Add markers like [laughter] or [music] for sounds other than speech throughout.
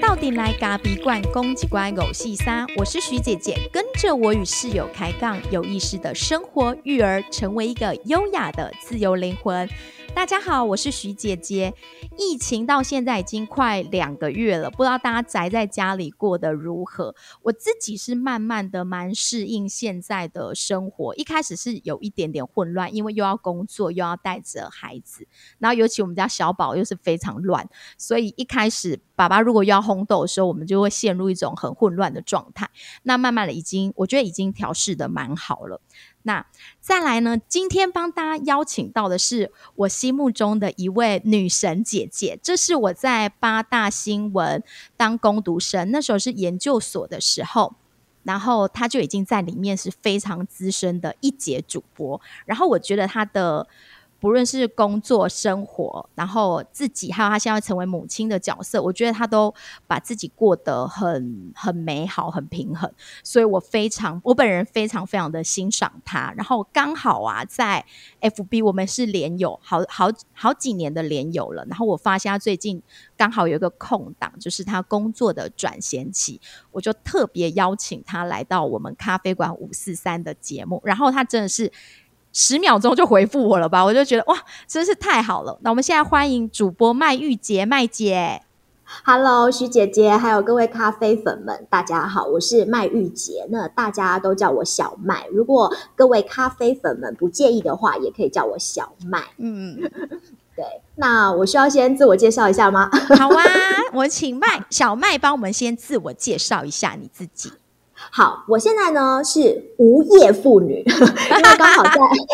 到底来咖鼻罐公几关偶戏三，我是徐姐姐，跟着我与室友开杠，有意识的生活育儿，成为一个优雅的自由灵魂。大家好，我是徐姐姐。疫情到现在已经快两个月了，不知道大家宅在家里过得如何？我自己是慢慢的蛮适应现在的生活，一开始是有一点点混乱，因为又要工作，又要带着孩子，然后尤其我们家小宝又是非常乱，所以一开始爸爸如果要烘豆的时候，我们就会陷入一种很混乱的状态。那慢慢的，已经我觉得已经调试的蛮好了。那再来呢？今天帮大家邀请到的是我心目中的一位女神姐姐，这是我在八大新闻当攻读生，那时候是研究所的时候，然后她就已经在里面是非常资深的一节主播，然后我觉得她的。不论是工作、生活，然后自己，还有他现在成为母亲的角色，我觉得他都把自己过得很很美好、很平衡，所以我非常，我本人非常非常的欣赏他。然后刚好啊，在 FB 我们是连友，好好好几年的连友了。然后我发现他最近刚好有一个空档，就是他工作的转衔期，我就特别邀请他来到我们咖啡馆五四三的节目。然后他真的是。十秒钟就回复我了吧，我就觉得哇，真是太好了。那我们现在欢迎主播麦玉洁，麦姐。Hello，徐姐姐，还有各位咖啡粉们，大家好，我是麦玉洁。那大家都叫我小麦，如果各位咖啡粉们不介意的话，也可以叫我小麦。嗯，[laughs] 对。那我需要先自我介绍一下吗？好啊，我请麦小麦帮我们先自我介绍一下你自己。好，我现在呢是无业妇女，[laughs] 因为刚好在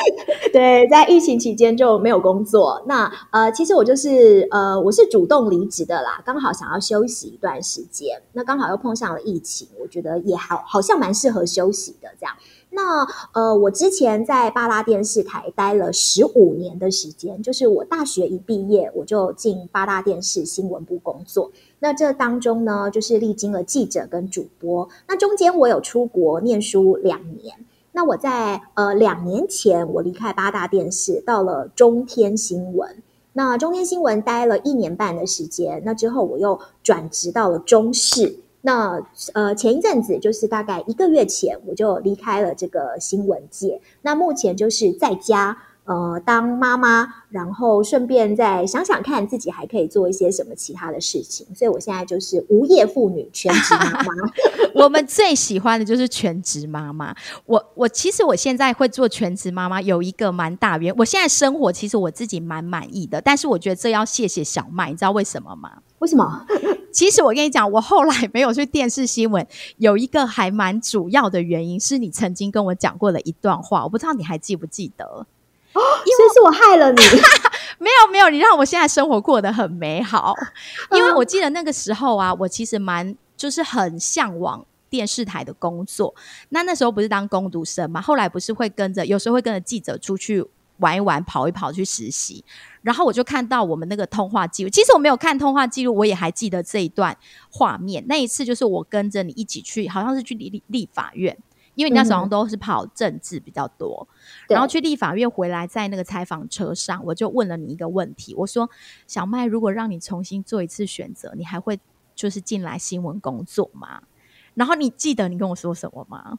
[laughs] 对在疫情期间就没有工作。那呃，其实我就是呃，我是主动离职的啦，刚好想要休息一段时间。那刚好又碰上了疫情，我觉得也好好像蛮适合休息的这样。那呃，我之前在八大电视台待了十五年的时间，就是我大学一毕业我就进八大电视新闻部工作。那这当中呢，就是历经了记者跟主播。那中间我有出国念书两年。那我在呃两年前我离开八大电视，到了中天新闻。那中天新闻待了一年半的时间。那之后我又转职到了中视。那呃，前一阵子就是大概一个月前，我就离开了这个新闻界。那目前就是在家呃当妈妈，然后顺便再想想看自己还可以做一些什么其他的事情。所以我现在就是无业妇女，全职妈妈。[laughs] 我们最喜欢的就是全职妈妈。我我其实我现在会做全职妈妈，有一个蛮大原因。我现在生活其实我自己蛮满意的，但是我觉得这要谢谢小麦，你知道为什么吗？为什么？其实我跟你讲，我后来没有去电视新闻，有一个还蛮主要的原因，是你曾经跟我讲过的一段话，我不知道你还记不记得？哦，[gasps] 因为是我害了你？[laughs] 没有没有，你让我现在生活过得很美好。因为我记得那个时候啊，我其实蛮就是很向往电视台的工作。那那时候不是当工读生嘛，后来不是会跟着，有时候会跟着记者出去。玩一玩，跑一跑，去实习，然后我就看到我们那个通话记录。其实我没有看通话记录，我也还记得这一段画面。那一次就是我跟着你一起去，好像是去立立法院，因为你那时候都是跑政治比较多。然后去立法院回来，在那个采访车上，我就问了你一个问题，我说：“小麦，如果让你重新做一次选择，你还会就是进来新闻工作吗？”然后你记得你跟我说什么吗？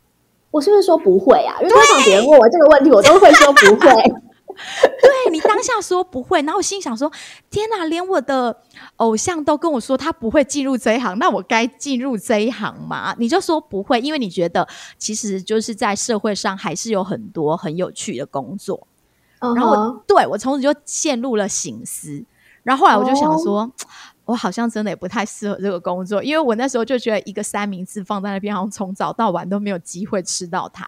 我是不是说不会啊？因为通常别人问我这个问题，我都会说不会。[laughs] 对你当下说不会，然后我心想说：天哪，连我的偶像都跟我说他不会进入这一行，那我该进入这一行吗？你就说不会，因为你觉得其实就是在社会上还是有很多很有趣的工作。然后对我从此就陷入了醒思，然后后来我就想说。我好像真的也不太适合这个工作，因为我那时候就觉得一个三明治放在那边，好像从早到晚都没有机会吃到它。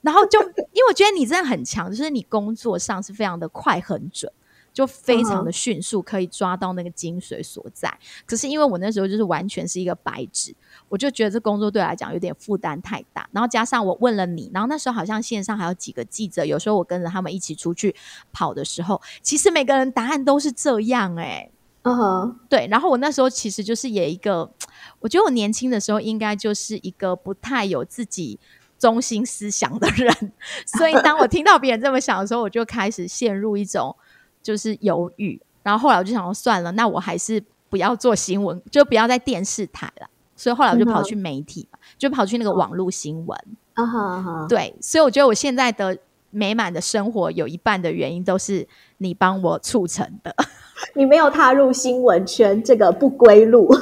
然后就因为我觉得你真的很强，就是你工作上是非常的快、很准，就非常的迅速，可以抓到那个精髓所在。可是因为我那时候就是完全是一个白纸，我就觉得这工作对来讲有点负担太大。然后加上我问了你，然后那时候好像线上还有几个记者，有时候我跟着他们一起出去跑的时候，其实每个人答案都是这样哎。嗯哼，对，然后我那时候其实就是也一个，我觉得我年轻的时候应该就是一个不太有自己中心思想的人，所以当我听到别人这么想的时候，我就开始陷入一种就是犹豫。然后后来我就想说，算了，那我还是不要做新闻，就不要在电视台了。所以后来我就跑去媒体嘛，就跑去那个网络新闻。啊哈，对，所以我觉得我现在的美满的生活有一半的原因都是你帮我促成的。[laughs] 你没有踏入新闻圈这个不归路。[laughs]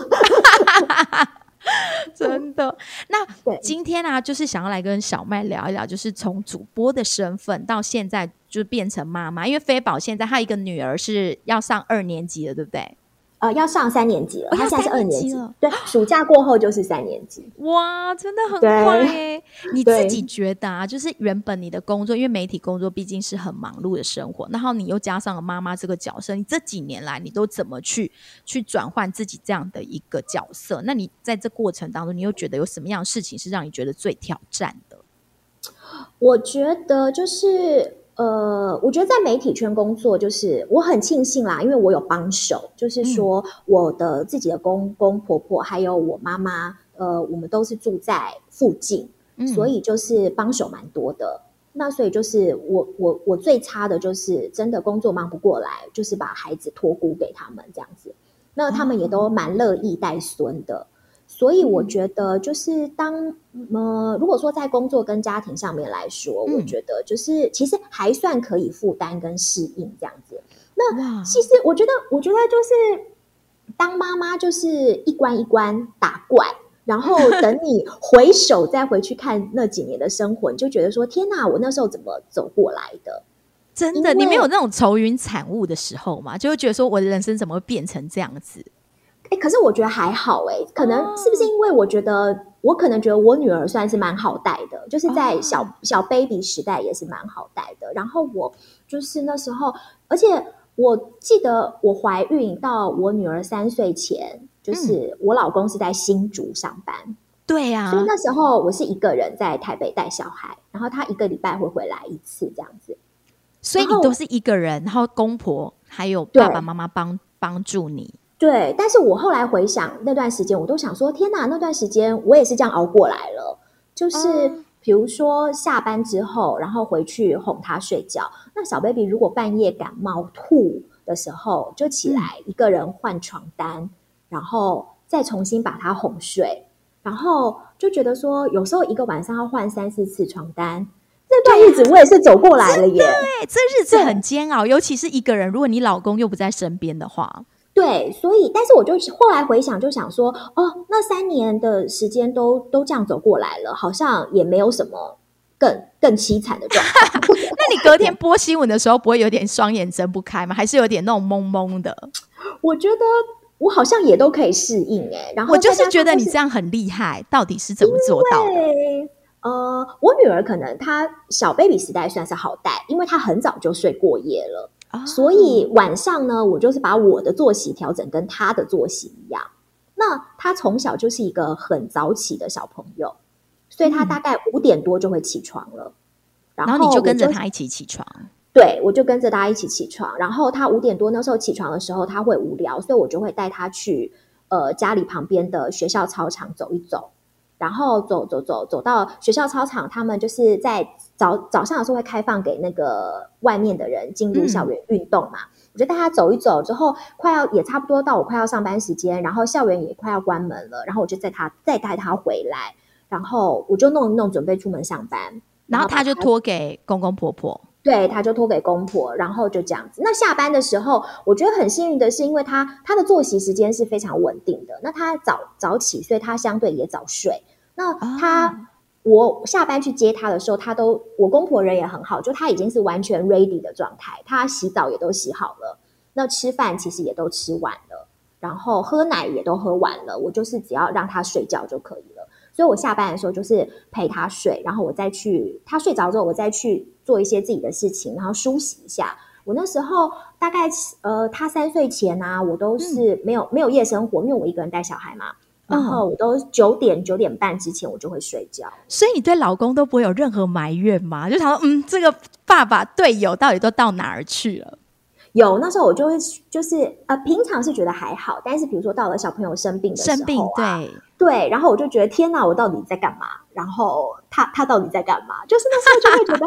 真的，那今天啊，就是想要来跟小麦聊一聊，就是从主播的身份到现在就变成妈妈，因为飞宝现在他一个女儿是要上二年级了，对不对？呃，要上三年级了，他现在是二年级了。对，暑假过后就是三年级。哇，真的很快耶！你自己觉得啊，就是原本你的工作，因为媒体工作毕竟是很忙碌的生活，然后你又加上了妈妈这个角色，你这几年来你都怎么去去转换自己这样的一个角色？那你在这过程当中，你又觉得有什么样的事情是让你觉得最挑战的？我觉得就是。呃，我觉得在媒体圈工作，就是我很庆幸啦，因为我有帮手，就是说我的自己的公公婆婆还有我妈妈，呃，我们都是住在附近，所以就是帮手蛮多的。那所以就是我我我最差的就是真的工作忙不过来，就是把孩子托孤给他们这样子，那他们也都蛮乐意带孙的。所以我觉得，就是当呃，如果说在工作跟家庭上面来说，我觉得就是其实还算可以负担跟适应这样子。那其实我觉得，我觉得就是当妈妈就是一关一关打怪，然后 [laughs] 等你回首再回去看那几年的生活，你就觉得说：天哪，我那时候怎么走过来的？真的，你没有那种愁云惨雾的时候嘛？就会觉得说，我的人生怎么会变成这样子？哎，可是我觉得还好哎，可能是不是因为我觉得我可能觉得我女儿算是蛮好带的，就是在小小 baby 时代也是蛮好带的。然后我就是那时候，而且我记得我怀孕到我女儿三岁前，就是我老公是在新竹上班，对呀，所以那时候我是一个人在台北带小孩，然后他一个礼拜会回来一次这样子，所以你都是一个人，然后公婆还有爸爸妈妈帮帮助你。对，但是我后来回想那段时间，我都想说，天哪，那段时间我也是这样熬过来了。就是比如说下班之后，然后回去哄他睡觉。那小 baby 如果半夜感冒吐的时候，就起来一个人换床单，然后再重新把他哄睡。然后就觉得说，有时候一个晚上要换三四次床单，那段日子我也是走过来了耶。对，这日子很煎熬，尤其是一个人，如果你老公又不在身边的话。对，所以，但是我就后来回想，就想说，哦，那三年的时间都都这样走过来了，好像也没有什么更更凄惨的状况。[laughs] 那你隔天播新闻的时候，不会有点双眼睁不开吗？还是有点那种懵懵的？[laughs] 我觉得我好像也都可以适应哎。然后我就是觉得你这样很厉害，到底是怎么做到的？呃，我女儿可能她小 baby 时代算是好带，因为她很早就睡过夜了。所以晚上呢，我就是把我的作息调整跟他的作息一样。那他从小就是一个很早起的小朋友，所以他大概五点多就会起床了。然后你就跟着他一起起床。对，我就跟着大家一起起床。然后他五点多那时候起床的时候，他会无聊，所以我就会带他去呃家里旁边的学校操场走一走。然后走走走走到学校操场，他们就是在早早上的时候会开放给那个外面的人进入校园运动嘛。我就带他走一走，之后快要也差不多到我快要上班时间，然后校园也快要关门了，然后我就带他再带他回来，然后我就弄一弄准备出门上班，然后他就托给公公婆婆，对，他就托给公婆，然后就这样子。那下班的时候，我觉得很幸运的是，因为他他的作息时间是非常稳定的，那他早早起，所以他相对也早睡。那他，我下班去接他的时候，他都我公婆人也很好，就他已经是完全 ready 的状态，他洗澡也都洗好了，那吃饭其实也都吃完了，然后喝奶也都喝完了，我就是只要让他睡觉就可以了。所以我下班的时候就是陪他睡，然后我再去他睡着之后，我再去做一些自己的事情，然后梳洗一下。我那时候大概呃，他三岁前啊，我都是没有没有夜生活，因为我一个人带小孩嘛。然后我都九点九点半之前我就会睡觉，所以你对老公都不会有任何埋怨吗？就想说，嗯，这个爸爸队友到底都到哪儿去了？有那时候我就会就是呃，平常是觉得还好，但是比如说到了小朋友生病的时候，生病对对，然后我就觉得天哪，我到底在干嘛？然后他他到底在干嘛？就是那时候就会觉得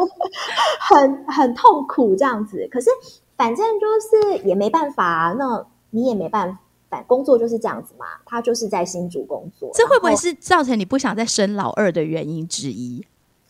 很 [laughs] 很痛苦这样子。可是。反正就是也没办法，那你也没办法，工作就是这样子嘛。他就是在新竹工作，这会不会是造成你不想再生老二的原因之一？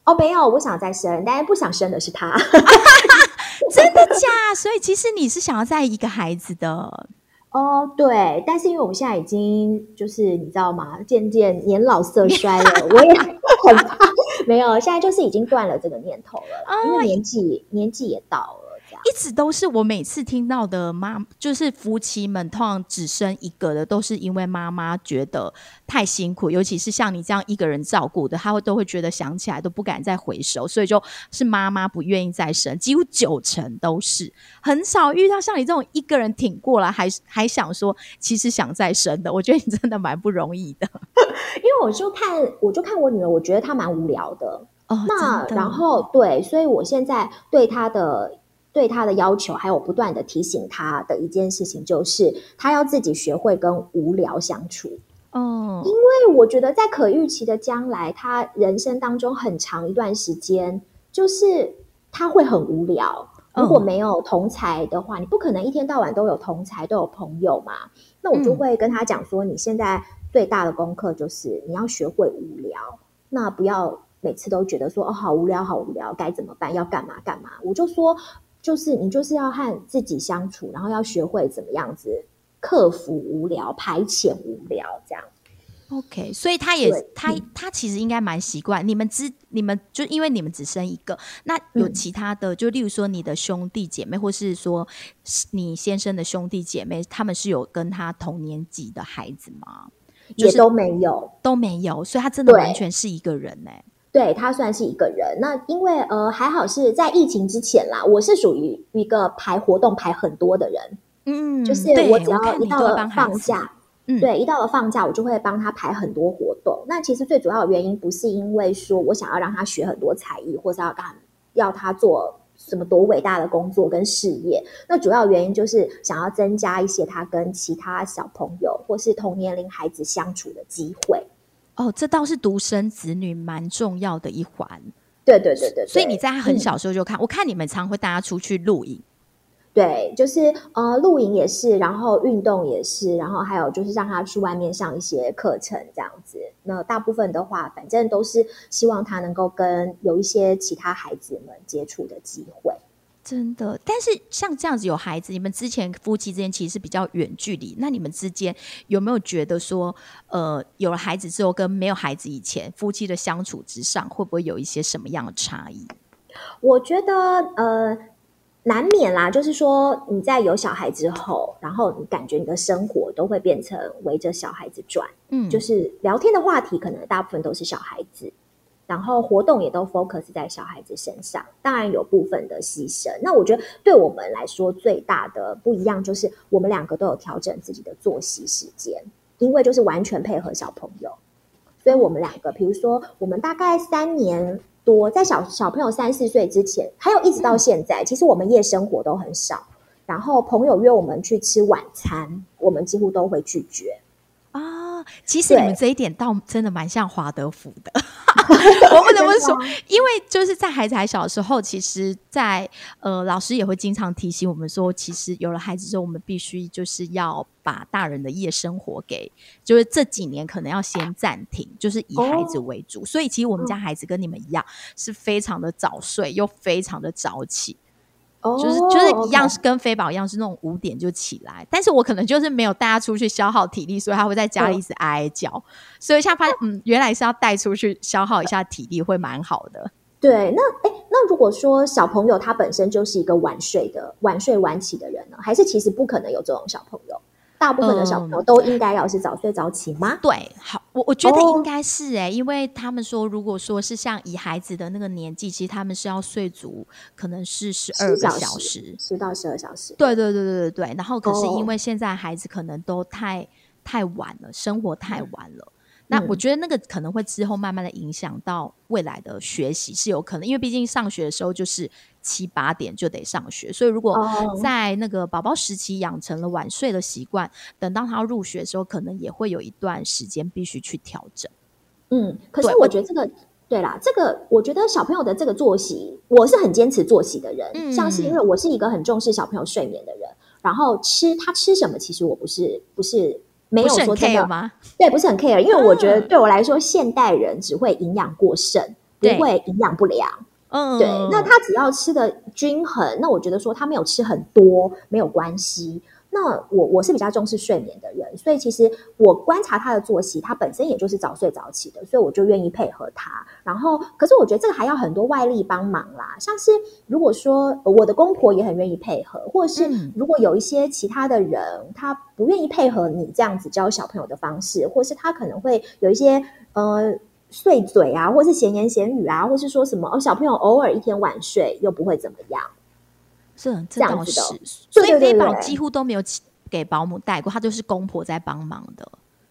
哦，没有，我想再生，但是不想生的是他。[laughs] [laughs] 真的假？所以其实你是想要再一个孩子的。哦，对，但是因为我们现在已经就是你知道吗？渐渐年老色衰了，我也很怕。[laughs] 没有，现在就是已经断了这个念头了，因为年纪年纪也到了。一直都是我每次听到的妈，就是夫妻们通常只生一个的，都是因为妈妈觉得太辛苦，尤其是像你这样一个人照顾的，他会都会觉得想起来都不敢再回首，所以就是妈妈不愿意再生，几乎九成都是，很少遇到像你这种一个人挺过来，还还想说其实想再生的，我觉得你真的蛮不容易的。[laughs] 因为我就看我就看我女儿，我觉得她蛮无聊的，哦那然后对，所以我现在对她的。对他的要求，还有不断的提醒他的一件事情，就是他要自己学会跟无聊相处。哦，因为我觉得在可预期的将来，他人生当中很长一段时间，就是他会很无聊。如果没有同才的话，你不可能一天到晚都有同才，都有朋友嘛。那我就会跟他讲说，你现在最大的功课就是你要学会无聊，那不要每次都觉得说哦好无聊，好无聊，该怎么办？要干嘛干嘛？我就说。就是你就是要和自己相处，然后要学会怎么样子克服无聊、排遣无聊，这样。OK，所以他也他他其实应该蛮习惯。你们只你们就因为你们只生一个，那有其他的，就例如说你的兄弟姐妹，或是说你先生的兄弟姐妹，他们是有跟他同年级的孩子吗？也都没有，都没有，所以他真的完全是一个人呢。对他算是一个人，那因为呃还好是在疫情之前啦，我是属于一个排活动排很多的人，嗯，就是我只要一到了放假，嗯，对，一到了放假我就会帮他排很多活动。那其实最主要的原因不是因为说我想要让他学很多才艺，或是要干要他做什么多伟大的工作跟事业，那主要原因就是想要增加一些他跟其他小朋友或是同年龄孩子相处的机会。哦，这倒是独生子女蛮重要的一环。对对对对，所以你在他很小时候就看，我看你们常会带他出去露营。对，就是呃，露营也是，然后运动也是，然后还有就是让他去外面上一些课程这样子。那大部分的话，反正都是希望他能够跟有一些其他孩子们接触的机会。真的，但是像这样子有孩子，你们之前夫妻之间其实是比较远距离，那你们之间有没有觉得说，呃，有了孩子之后跟没有孩子以前夫妻的相处之上，会不会有一些什么样的差异？我觉得呃，难免啦，就是说你在有小孩之后，然后你感觉你的生活都会变成围着小孩子转，嗯，就是聊天的话题可能大部分都是小孩子。然后活动也都 focus 在小孩子身上，当然有部分的牺牲。那我觉得对我们来说最大的不一样，就是我们两个都有调整自己的作息时间，因为就是完全配合小朋友。所以我们两个，比如说我们大概三年多，在小小朋友三四岁之前，还有一直到现在，其实我们夜生活都很少。然后朋友约我们去吃晚餐，我们几乎都会拒绝。啊，其实你们这一点倒真的蛮像华德福的。[laughs] 我不得不说，因为就是在孩子还小的时候，其实，在呃，老师也会经常提醒我们说，其实有了孩子之后，我们必须就是要把大人的夜生活给，就是这几年可能要先暂停，就是以孩子为主。所以，其实我们家孩子跟你们一样，是非常的早睡又非常的早起。就是就是一样是跟飞宝一样是那种五点就起来，但是我可能就是没有带他出去消耗体力，所以他会在家里一直哀哀叫。所以现在发现，嗯，原来是要带出去消耗一下体力会蛮好的。对，那哎，那如果说小朋友他本身就是一个晚睡的、晚睡晚起的人呢，还是其实不可能有这种小朋友？大部分的小朋友都应该要是早睡早起吗？对，好，我我觉得应该是哎，因为他们说，如果说是像以孩子的那个年纪，其实他们是要睡足，可能是十二个小时，十到十二小时。对对对对对对。然后可是因为现在孩子可能都太太晚了，生活太晚了。那我觉得那个可能会之后慢慢的影响到未来的学习是有可能，因为毕竟上学的时候就是七八点就得上学，所以如果在那个宝宝时期养成了晚睡的习惯，等到他入学的时候，可能也会有一段时间必须去调整。嗯，可是我觉得这个对啦，这个我觉得小朋友的这个作息，我是很坚持作息的人。嗯像是因为我是一个很重视小朋友睡眠的人，然后吃他吃什么，其实我不是不是没有说真的，吗？对，不是很 care，因为我觉得嗯对我来说，现代人只会营养过剩，不会营养不良。嗯，对，那他只要吃的均衡，那我觉得说他没有吃很多没有关系。那我我是比较重视睡眠的人，所以其实我观察他的作息，他本身也就是早睡早起的，所以我就愿意配合他。然后，可是我觉得这个还要很多外力帮忙啦，像是如果说呃我的公婆也很愿意配合，或者是嗯如果有一些其他的人他不愿意配合你这样子教小朋友的方式，或是他可能会有一些呃。碎嘴啊，或是闲言闲语啊，或是说什么哦，小朋友偶尔一天晚睡又不会怎么样，这这倒是，所以对对飞宝几乎都没有给保姆带过，他就是公婆在帮忙的，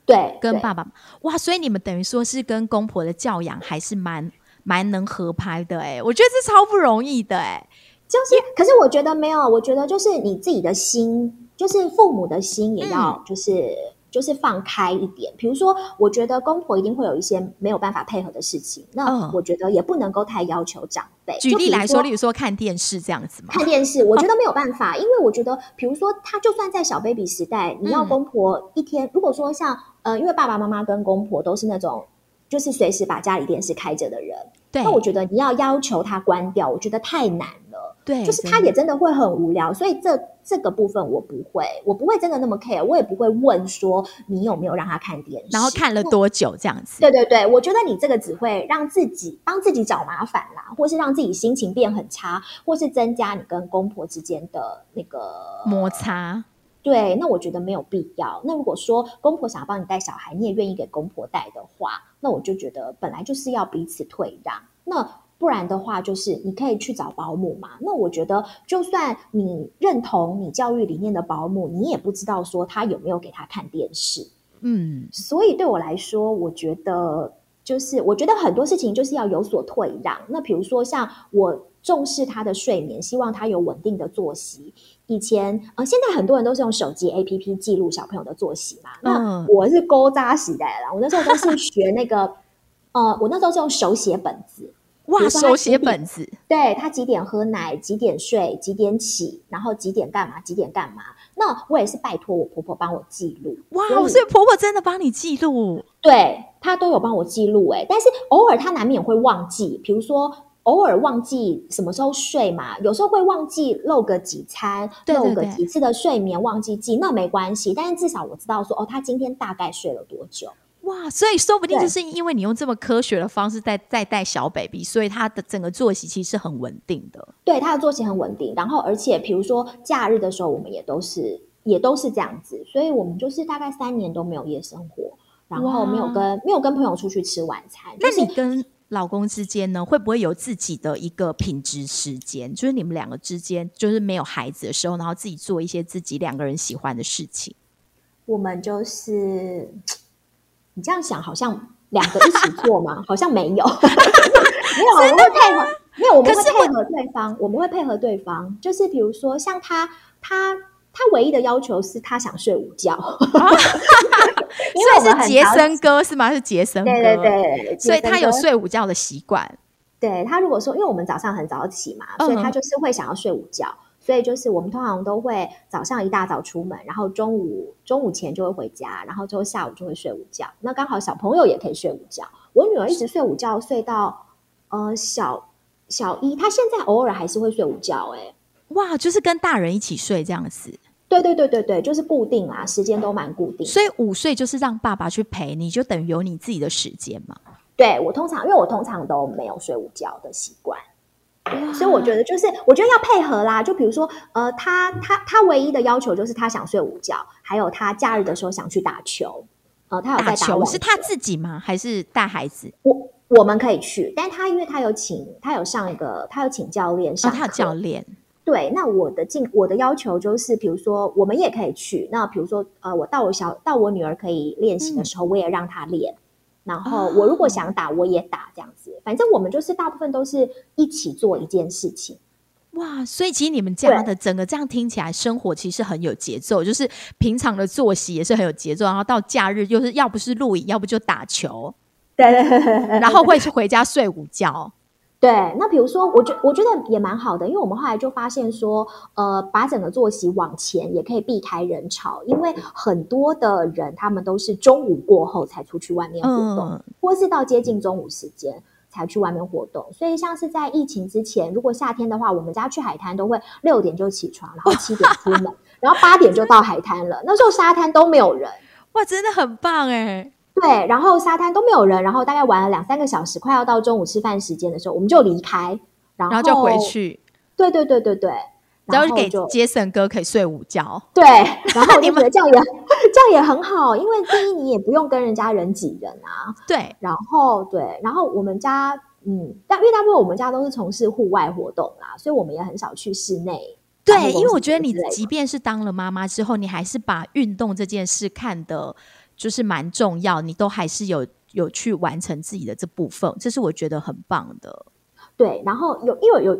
对，对。跟爸爸。哇，所以你们等于说是跟公婆的教养还是蛮蛮能合拍的哎、我觉得这超不容易的哎、就是，可是我觉得没有，我觉得就是你自己的心，就是父母的心也要就是、就是放开一点。比如说，我觉得公婆一定会有一些没有办法配合的事情，那嗯我觉得也不能够太要求长辈。举例来说，例如说看电视这样子嘛，看电视，我觉得没有办法，因为我觉得，比如说，他就算在小 baby 时代，你要嗯公婆一天，如果说像呃，因为爸爸妈妈跟公婆都是那种就是随时把家里电视开着的人，对那我觉得你要要求他关掉，我觉得太难了。对，就是他也真的会很无聊，所以这这个部分我不会，我不会真的那么 care，我也不会问说你有没有让他看电视，然后看了多久这样子，对对对，我觉得你这个只会让自己帮自己找麻烦啦，或是让自己心情变很差，或是增加你跟公婆之间的那个摩擦，对，那我觉得没有必要。那如果说公婆想要帮你带小孩，你也愿意给公婆带的话，那我就觉得本来就是要彼此退让。那不然的话，就是你可以去找保姆嘛。那我觉得，就算你认同你教育理念的保姆，你也不知道说他有没有给他看电视。嗯，所以对我来说，我觉得就是我觉得很多事情就是要有所退让。那比如说像我重视他的睡眠，希望他有稳定的作息。以前呃，现在很多人都是用手机 APP 记录小朋友的作息嘛。那嗯我是勾扎时代的啦，我那时候都是学那个 [laughs] 呃，我那时候是用手写本子。比哇，手写本子，对他几点喝奶，几点睡，几点起，然后几点干嘛，几点干嘛。那我也是拜托我婆婆帮我记录。哇，所以婆婆真的帮你记录，对她都有帮我记录哎，但是偶尔她难免会忘记，比如说偶尔忘记什么时候睡嘛，有时候会忘记漏个几餐，对对对漏个几次的睡眠忘记记，那没关系，但是至少我知道说哦，他今天大概睡了多久。哇，所以说不定就是因为你用这么科学的方式在在带小 baby，所以他的整个作息其实是很稳定的。对他的作息很稳定，然后而且比如说假日的时候，我们也都是也都是这样子，所以我们就是大概三年都没有夜生活，然后没有跟没有跟朋友出去吃晚餐。那就是你跟老公之间呢，会不会有自己的一个品质时间？就是你们两个之间，就是没有孩子的时候，然后自己做一些自己两个人喜欢的事情。我们就是你这样想，好像两个一起做吗？好像没有，[laughs] 没有，我们会配合，没有，我们会配合对方，我们会配合对方。就是比如说，像他，他，他唯一的要求是他想睡午觉，[laughs] 因为是杰森哥是吗？是杰森哥，对对。对，所以他有睡午觉的习惯。对他如果说，因为我们早上很早起嘛，嗯所以他就是会想要睡午觉。所以就是我们通常都会早上一大早出门，然后中午中午前就会回家，然后之后下午就会睡午觉。那刚好小朋友也可以睡午觉。我女儿一直睡午觉，睡到呃小小一，她现在偶尔还是会睡午觉、欸。哇，就是跟大人一起睡这样子。对对对对对，就是固定啊，时间都蛮固定。所以午睡就是让爸爸去陪你，就等于有你自己的时间嘛。对我通常，因为我通常都没有睡午觉的习惯。所以我觉得就是，我觉得要配合啦。就比如说，呃，他他他唯一的要求就是他想睡午觉，还有他假日的时候想去打球。呃，他有在打球是他自己吗？还是带孩子？我我们可以去，但他因为他有请他有上一个他有请教练哦，上课，他有教练。对，那我的进我的要求就是，比如说我们也可以去。那比如说，呃，我到我小到我女儿可以练习的时候，我也让她练。然后我如果想打，我也打，这样子。反正我们就是大部分都是一起做一件事情。哇，所以其实你们家的整个这样听起来，生活其实很有节奏，就是平常的作息也是很有节奏，然后到假日又是要不是露营，要不就打球。对然后会去回家睡午觉。对，那比如说，我觉我觉得也蛮好的，因为我们后来就发现说，呃，把整个作息往前也可以避开人潮，因为很多的人他们都是中午过后才出去外面活动，或是到接近中午时间才去外面活动。所以像是在疫情之前，如果夏天的话，我们家去海滩都会六点就起床，然后七点出门，[laughs] 然后八点就到海滩了。那时候沙滩都没有人，哇，真的很棒哎。对，然后沙滩都没有人，然后大概玩了两三个小时，快要到中午吃饭时间的时候，我们就离开，然后就回去。对对对对对，然后给杰森哥可以睡午觉。对，然后 [laughs] 你们这样也这样也很好，因为第一你也不用跟人家人挤人啊。[laughs] 对，然后对，然后我们家嗯，但因为大部分我们家都是从事户外活动啦，所以我们也很少去室内。对，因为我觉得你即便是当了妈妈之后，你还是把运动这件事看的。就是蛮重要，你都还是有有去完成自己的这部分，这是我觉得很棒的。对，然后有因为有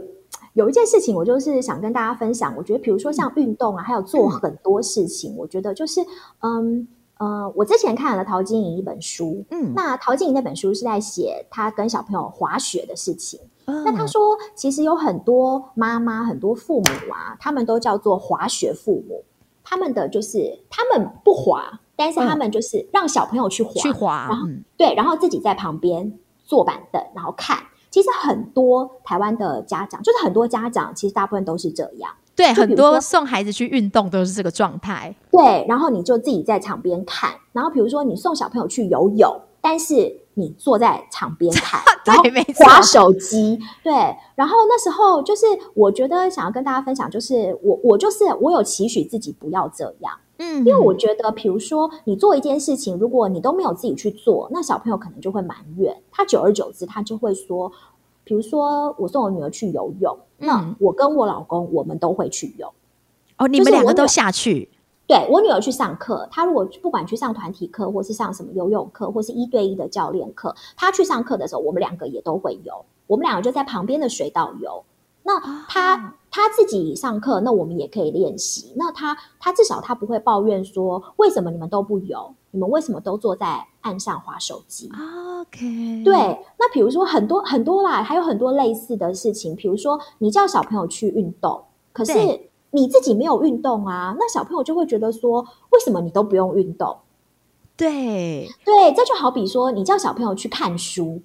有一件事情，我就是想跟大家分享。我觉得，比如说像运动啊，还有做很多事情，我觉得就是嗯呃，我之前看了陶晶莹一本书，嗯，那陶晶莹那本书是在写她跟小朋友滑雪的事情。那他说，其实有很多妈妈、很多父母啊，他们都叫做滑雪父母，他们的就是他们不滑。但是他们就是让小朋友去滑，去滑，然后对，然后自己在旁边坐板凳，然后看。其实很多台湾的家长，就是很多家长，其实大部分都是这样。对，很多送孩子去运动都是这个状态。对，然后你就自己在场边看。然后比如说你送小朋友去游泳，但是你坐在场边 [laughs] 看，然后划手机。对，然后那时候就是我觉得想要跟大家分享，就是我我就是我有期许自己不要这样。嗯，因为我觉得，比如说你做一件事情，如果你都没有自己去做，那小朋友可能就会埋怨。他久而久之，他就会说，比如说我送我女儿去游泳，那我跟我老公我们都会去游。哦，你们两个都下去？对我女儿去上课，她如果不管去上团体课，或是上什么游泳课，或是一对一的教练课，她去上课的时候，我们两个也都会游。我们两个就在旁边的水道游。那他他自己上课，那我们也可以练习。那他他至少他不会抱怨说，为什么你们都不游？你们为什么都坐在岸上划手机？OK，对。那比如说很多很多啦，还有很多类似的事情。比如说你叫小朋友去运动，可是你自己没有运动啊，那小朋友就会觉得说，为什么你都不用运动？对对，这就好比说你叫小朋友去看书。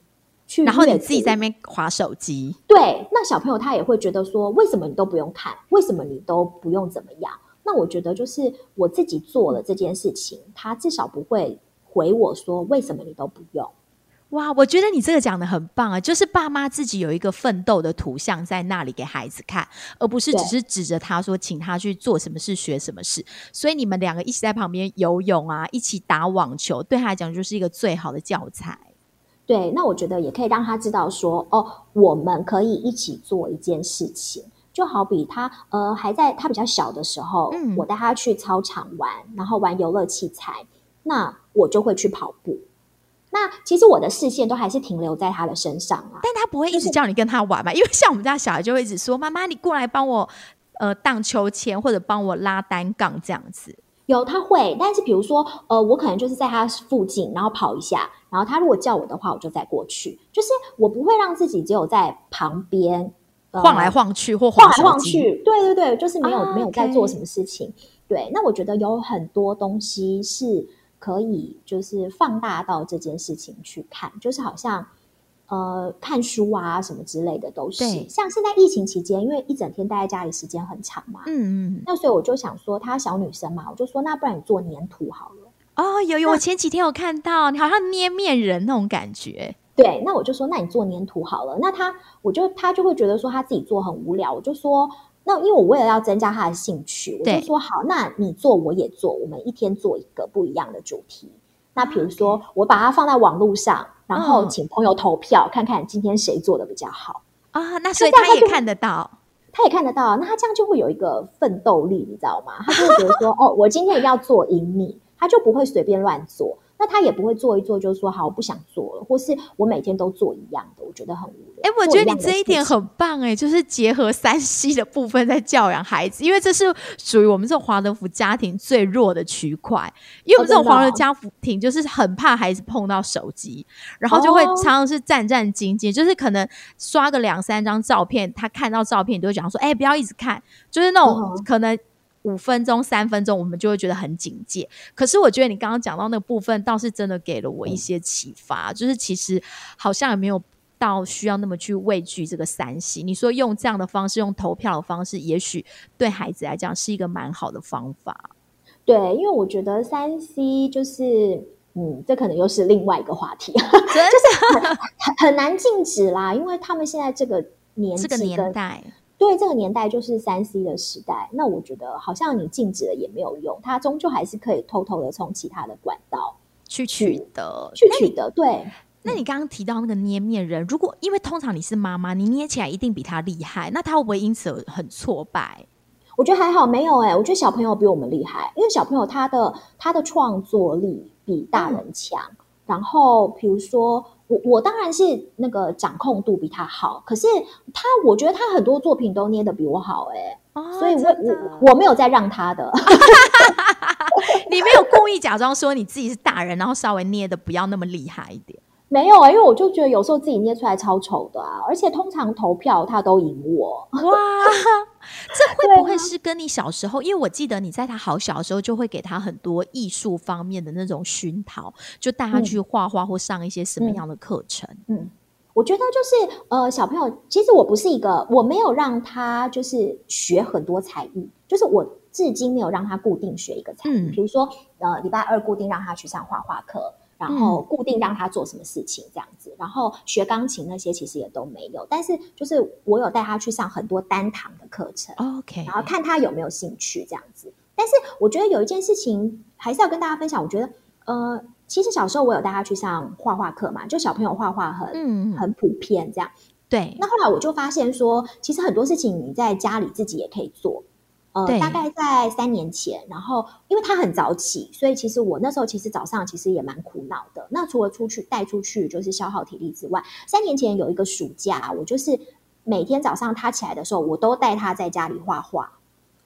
然后你自己在那边划手机，对，那小朋友他也会觉得说，为什么你都不用看？为什么你都不用怎么样？那我觉得就是我自己做了这件事情，他至少不会回我说，为什么你都不用？哇，我觉得你这个讲的很棒啊，就是爸妈自己有一个奋斗的图像在那里给孩子看，而不是只是指着他说，请他去做什么事、学什么事。所以你们两个一起在旁边游泳啊，一起打网球，对他来讲就是一个最好的教材。对，那我觉得也可以让他知道说，哦，我们可以一起做一件事情，就好比他呃还在他比较小的时候，嗯，我带他去操场玩，然后玩游乐器材，那我就会去跑步。那其实我的视线都还是停留在他的身上啊，但他不会一直叫你跟他玩嘛，因为像我们家小孩就会一直说，妈妈你过来帮我呃荡秋千或者帮我拉单杠这样子。有他会，但是比如说，呃，我可能就是在他附近，然后跑一下，然后他如果叫我的话，我就再过去。就是我不会让自己只有在旁边晃来晃去或晃来晃去。对对对，就是没有没有在做什么事情。对，那我觉得有很多东西是可以就是放大到这件事情去看，就是好像。呃，看书啊，什么之类的都是。像现在疫情期间，因为一整天待在家里时间很长嘛，嗯嗯，那所以我就想说，她小女生嘛，我就说，那不然你做粘土好了。哦，有有，我前几天有看到，你好像捏面人那种感觉。对，那我就说，那你做粘土好了。那他，我就他就会觉得说他自己做很无聊。我就说，那因为我为了要增加他的兴趣，我就说好，那你做我也做，我们一天做一个不一样的主题。那比如说，我把它放在网络上。然后请朋友投票，看看今天谁做的比较好啊？那所以他也看得到，他也看得到。那他这样就会有一个奋斗力，你知道吗？他就会觉得说：“ [laughs] 哦，我今天一定要做赢你。”他就不会随便乱做。那他也不会做一做就说好我不想做了，或是我每天都做一样的，我觉得很无聊。哎，我觉得你这一点很棒哎，就是结合三 C 的部分在教养孩子，因为这是属于我们这种华德福家庭最弱的区块。因为我们这种华德家庭就是很怕孩子碰到手机，然后就会常常是战战兢兢，就是可能刷个两三张照片，他看到照片都会讲说：“哎，不要一直看。”就是那种可能。五分钟、三分钟，我们就会觉得很警戒。可是我觉得你刚刚讲到那个部分，倒是真的给了我一些启发。就是其实好像也没有到需要那么去畏惧这个三 C。你说用这样的方式，用投票的方式，也许对孩子来讲是一个蛮好的方法。对，因为我觉得三 C 就是，嗯，这可能又是另外一个话题，就是很很难禁止啦。因为他们现在这个年这个年代。对这个年代就是三 C 的时代，那我觉得好像你禁止了也没有用，它终究还是可以偷偷的从其他的管道去取得，去取得。对，那你刚刚提到那个捏面人，如果因为通常你是妈妈，你捏起来一定比他厉害，那他会不会因此很挫败？我觉得还好，没有哎，我觉得小朋友比我们厉害，因为小朋友他的他的创作力比大人强。然后比如说。我我当然是那个掌控度比他好，可是他我觉得他很多作品都捏的比我好哎，所以我我我没有在让他的 [laughs] [laughs] 你没有故意假装说你自己是大人，然后稍微捏的不要那么厉害一点。没有啊，因为我就觉得有时候自己捏出来超丑的啊，而且通常投票他都赢我。哇，[laughs] 这会不会是跟你小时候？因为我记得你在他好小的时候就会给他很多艺术方面的那种熏陶，就带他去画画或上一些什么样的课程。嗯，我觉得就是呃，小朋友其实我不是一个，我没有让他就是学很多才艺，就是我至今没有让他固定学一个才艺。比如说呃，礼拜二固定让他去上画画课。然后固定让他做什么事情这样子，然后学钢琴那些其实也都没有，但是就是我有带他去上很多单堂的课程，OK，然后看他有没有兴趣这样子。但是我觉得有一件事情还是要跟大家分享，我觉得呃，其实小时候我有带他去上画画课嘛，就小朋友画画很很普遍这样。对，那后来我就发现说，其实很多事情你在家里自己也可以做。呃，大概在三年前，然后因为他很早起，所以其实我那时候其实早上其实也蛮苦恼的。那除了出去带出去就是消耗体力之外，三年前有一个暑假，我就是每天早上他起来的时候，我都带他在家里画画。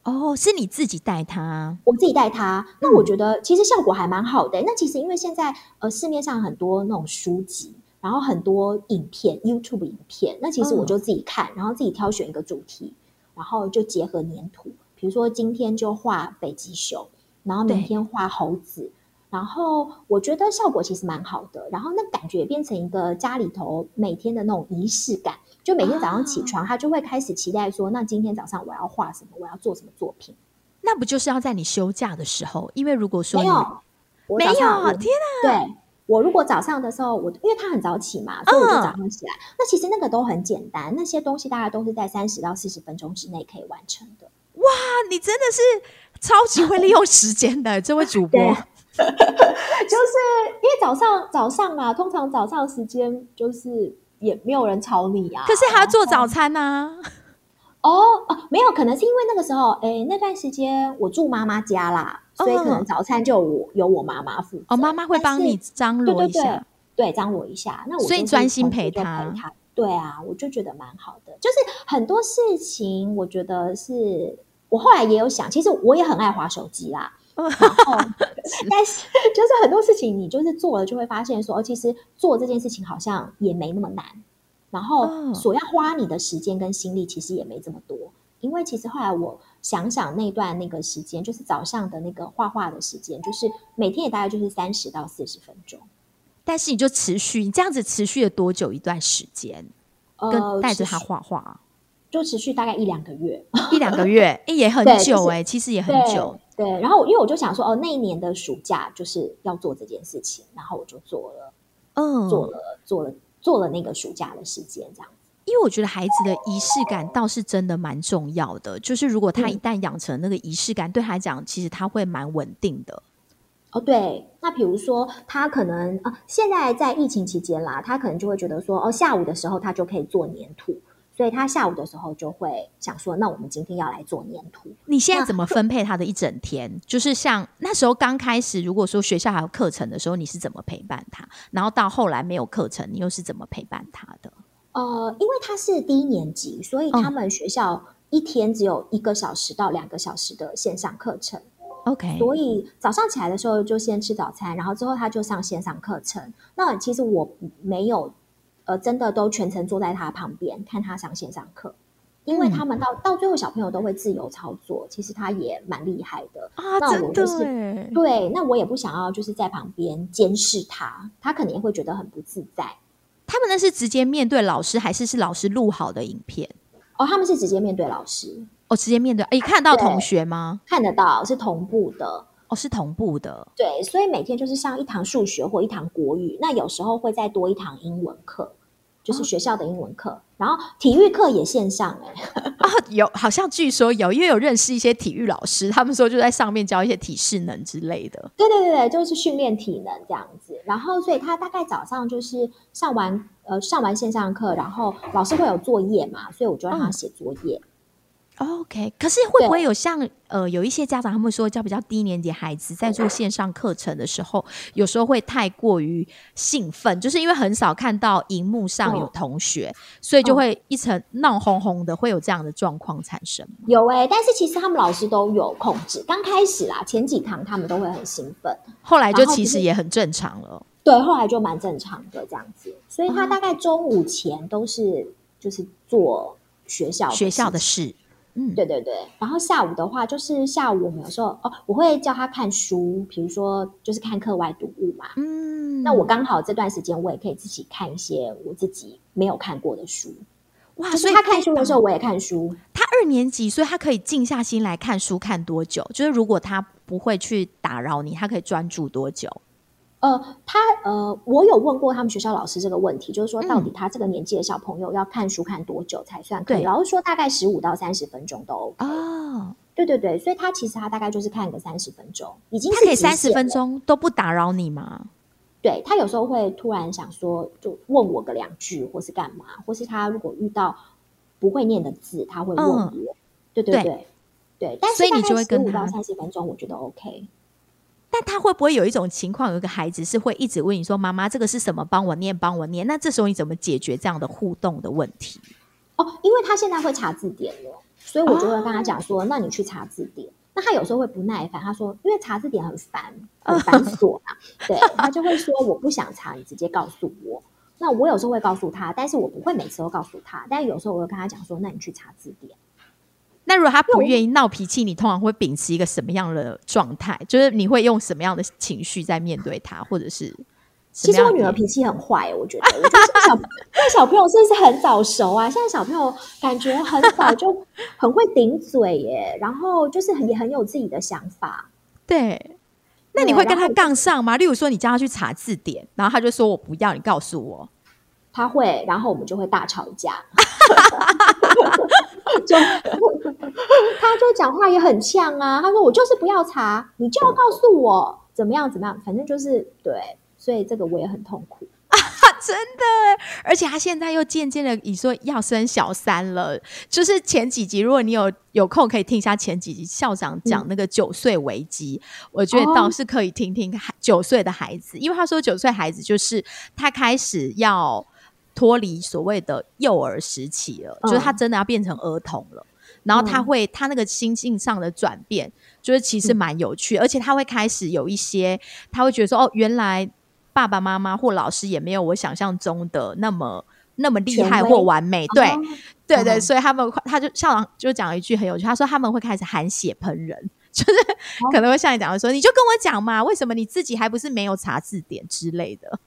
哦，是你自己带他？我自己带他。那我觉得其实效果还蛮好的。那其实因为现在呃市面上很多那种书籍，然后很多影片，YouTube 影片，那其实我就自己看，然后自己挑选一个主题，然后就结合粘土。比如说今天就画北极熊，然后明天画猴子，然后我觉得效果其实蛮好的。然后那感觉变成一个家里头每天的那种仪式感，就每天早上起床，他就会开始期待说：那今天早上我要画什么？我要做什么作品？那不就是要在你休假的时候？因为如果说没有，没有，天哪！对我如果早上的时候，我因为他很早起嘛，所以我就早上起来。那其实那个都很简单，那些东西大概都是在三十到四十分钟之内可以完成的。哇，你真的是超级会利用时间的这位主播，[laughs] 就是因为早上早上嘛，通常早上时间就是也没有人吵你啊，可是还要做早餐呢。哦哦，没有，可能是因为那个时候，哎，那段时间我住妈妈家啦，所以可能早餐就我由我妈妈负责，哦，妈妈会帮你张罗一下，对，张罗一下。那我所以专心陪他，对啊，我就觉得蛮好的，就是很多事情，我觉得是。我后来也有想，其实我也很爱划手机啦。[laughs] 然后，但是就是很多事情，你就是做了，就会发现说，哦，其实做这件事情好像也没那么难。然后，所要花你的时间跟心力，其实也没这么多。因为其实后来我想想，那段那个时间，就是早上的那个画画的时间，就是每天也大概就是三十到四十分钟。但是你就持续，你这样子持续了多久一段时间？跟带着他画画。就持续大概一两个月，一两个月，[laughs] 哎，也很久哎，其实也很久。对，然后因为我就想说，哦，那一年的暑假就是要做这件事情，然后我就做了，嗯，做了，做了，做了那个暑假的时间，这样子。因为我觉得孩子的仪式感倒是真的蛮重要的，就是如果他一旦养成那个仪式感，对他讲，其实他会蛮稳定的。哦，对，那比如说他可能啊，现在在疫情期间啦，他可能就会觉得说，哦，下午的时候他就可以做粘土。所以他下午的时候就会想说，那我们今天要来做粘土。你现在怎么分配他的一整天？就是像那时候刚开始，如果说学校还有课程的时候，你是怎么陪伴他？然后到后来没有课程，你又是怎么陪伴他的？呃，因为他是低年级，所以他们学校一天只有一个小时到两个小时的线上课程。OK，所以早上起来的时候就先吃早餐，然后之后他就上线上课程。那其实我没有呃，真的都全程坐在他旁边看他上线上课，因为他们到到最后小朋友都会自由操作，其实他也蛮厉害的啊。那我就是对，那我也不想要就是在旁边监视他，他肯定会觉得很不自在。他们那是直接面对老师，还是是老师录好的影片？哦，他们是直接面对老师。哦，直接面对，哎，看到同学吗？看得到，是同步的。哦，是同步的。对，所以每天就是上一堂数学或一堂国语，那有时候会再多一堂英文课，就是学校的英文课。然后体育课也线上，哎，[laughs] 啊，有，好像据说有，因为有认识一些体育老师，他们说就在上面教一些体适能之类的。对对对对，就是训练体能这样子。然后，所以他大概早上就是上完呃上完线上课，然后老师会有作业嘛，所以我就让他写作业。OK，可是会不会有像呃有一些家长他们说教比较低年级孩子在做线上课程的时候，有时候会太过于兴奋，就是因为很少看到荧幕上有同学，所以就会一层闹哄哄的，会有这样的状况产生？有哎，但是其实他们老师都有控制，刚开始啦，前几堂他们都会很兴奋，后来就其实也很正常了。对，后来就蛮正常的这样子，所以他大概中午前都是就是做学校学校的事。嗯，对对对，然后下午的话，就是下午我们有时候哦，我会教他看书，比如说就是看课外读物嘛。嗯，那我刚好这段时间我也可以自己看一些我自己没有看过的书。哇，所以他看书的时候我也看书。他二年级，所以他可以静下心来看书看多久？就是如果他不会去打扰你，他可以专注多久？呃，他呃，我有问过他们学校老师这个问题，就是说到底他这个年纪的小朋友要看书看多久才算可以？老师说大概十五到三十分钟都 OK。哦，对对对，所以他其实他大概就是看个三十分钟，已经可以三十分钟都不打扰你吗？对他有时候会突然想说，就问我个两句，或是干嘛，或是他如果遇到不会念的字，他会问我。对对对对，但是大概十五到三十分钟，我觉得 OK。但他会不会有一种情况，有一个孩子是会一直问你说：“妈妈，这个是什么？帮我念，帮我念。”那这时候你怎么解决这样的互动的问题？哦，因为他现在会查字典了，所以我就会跟他讲说：“那你去查字典。”那他有时候会不耐烦，他说：“因为查字典很烦，[laughs] 很繁琐啊。”对他就会说：“我不想查，你直接告诉我。”那我有时候会告诉他，但是我不会每次都告诉他。但有时候我会跟他讲说：“那你去查字典。”那如果他不愿意闹脾气，你通常会秉持一个什么样的状态？就是你会用什么样的情绪在面对他，或者是？其实我女儿脾气很坏，我觉得。我觉得小那小朋友是不是很早熟啊？现在小朋友感觉很早就很会顶嘴耶，[laughs] 然后就是很也很有自己的想法。对，那你会跟他杠上吗？例如说，你叫他去查字典，然后他就说我不要，你告诉我。他会，然后我们就会大吵一架。[laughs] 就他就讲话也很呛啊，他说我就是不要查，你就要告诉我怎么样怎么样，反正就是对，所以这个我也很痛苦啊，[laughs] 真的。而且他现在又渐渐的，你说要生小三了，就是前几集，如果你有有空可以听一下前几集校长讲那个九岁危机，我觉得倒是可以听听九岁的孩子，因为他说九岁孩子就是他开始要。脱离所谓的幼儿时期了，就是他真的要变成儿童了。然后他会，他那个心境上的转变，就是其实蛮有趣，而且他会开始有一些，他会觉得说，哦，原来爸爸妈妈或老师也没有我想象中的那么那么厉害或完美。对，对对，所以他们他就校长就讲了一句很有趣，他说他们会开始含血喷人，[laughs] 就是可能会像你讲的说，你就跟我讲嘛，为什么你自己还不是没有查字典之类的。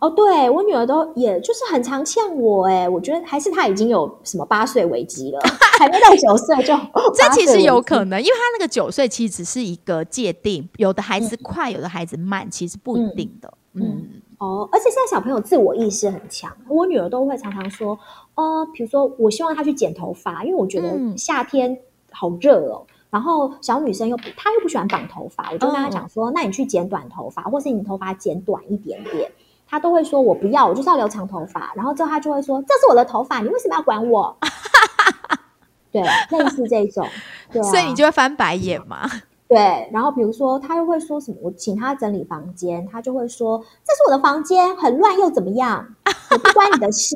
哦，对我女儿都也就是很常呛我哎，我觉得还是她已经有什么八岁危机了，还没到九岁就 [laughs] 这其实有可能，因为她那个九岁其实只是一个界定，有的孩子快，有的孩子慢，其实不一定的。嗯，哦，而且现在小朋友自我意识很强，我女儿都会常常说，呃，比如说我希望她去剪头发，因为我觉得夏天好热哦，然后小女生又，她又不喜欢绑头发，我就跟她讲说，那你去剪短头发，或是你头发剪短一点点。他都会说我不要，我就是要留长头发。然后之后他就会说这是我的头发，你为什么要管我？[laughs] 对，类似这种，对、啊，所以你就会翻白眼嘛。对，然后比如说他又会说什么？我请他整理房间，他就会说这是我的房间，很乱又怎么样？我不关你的事，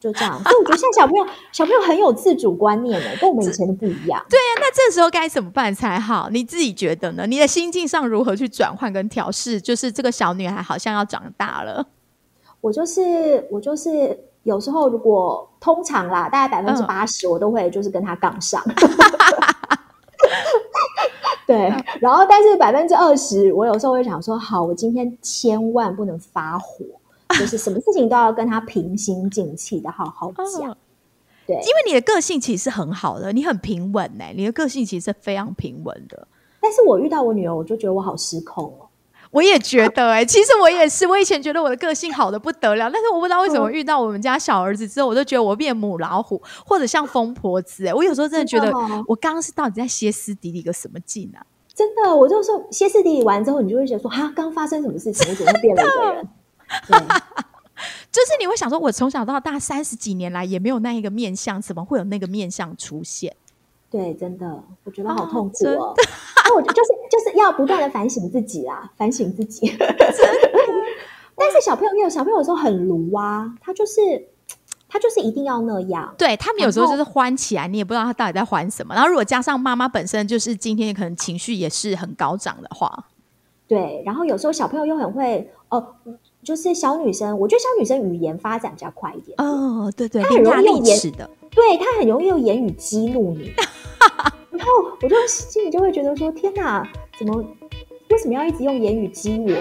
就这样。所以我觉得现在小朋友小朋友很有自主观念的，跟我们以前的不一样。对呀、那这时候该怎么办才好？你自己觉得呢？你的心境上如何去转换跟调试？就是这个小女孩好像要长大了，[laughs] 我就是我就是有时候如果通常啦，大概百分之嗯八十我都会就是跟她杠上。[laughs] 对，然后但是百分之二十，我有时候会想说，好，我今天千万不能发火，就是什么事情都要跟他平心静气的好好讲。嗯对，因为你的个性其实是很好的，你很平稳呢、你的个性其实是非常平稳的。但是我遇到我女儿，我就觉得我好失控哦。我也觉得哎、其实我也是，我以前觉得我的个性好的不得了，但是我不知道为什么遇到我们家小儿子之后，我就觉得我变母老虎，或者像疯婆子哎、我有时候真的觉得我刚刚是到底在歇斯底里个什么劲啊？真的，我就说歇斯底里完之后，你就会觉得说，哈，刚发生什么事情？我怎么会变了一个人？对，[laughs] 就是你会想说，我从小到大三十几年来也没有那一个面相，怎么会有那个面相出现？对，真的，我觉得好啊痛苦真哦。那我就就是就是要不断的反省自己啦，反省自己。[laughs] 但是小朋友，没有小朋友有时候很鲁啊，他就是他就是一定要那样。对他们有时候就是欢起来，你也不知道他到底在欢什么。然后如果加上妈妈本身就是今天可能情绪也是很高涨的话，对，然后有时候小朋友又很会哦，就是小女生，我觉得小女生语言发展比较快一点。哦，对对，她很容易用言的，对她很容易用言语激怒你，然后我就心里就会觉得说：天哪，怎么为什么要一直用言语激我呢？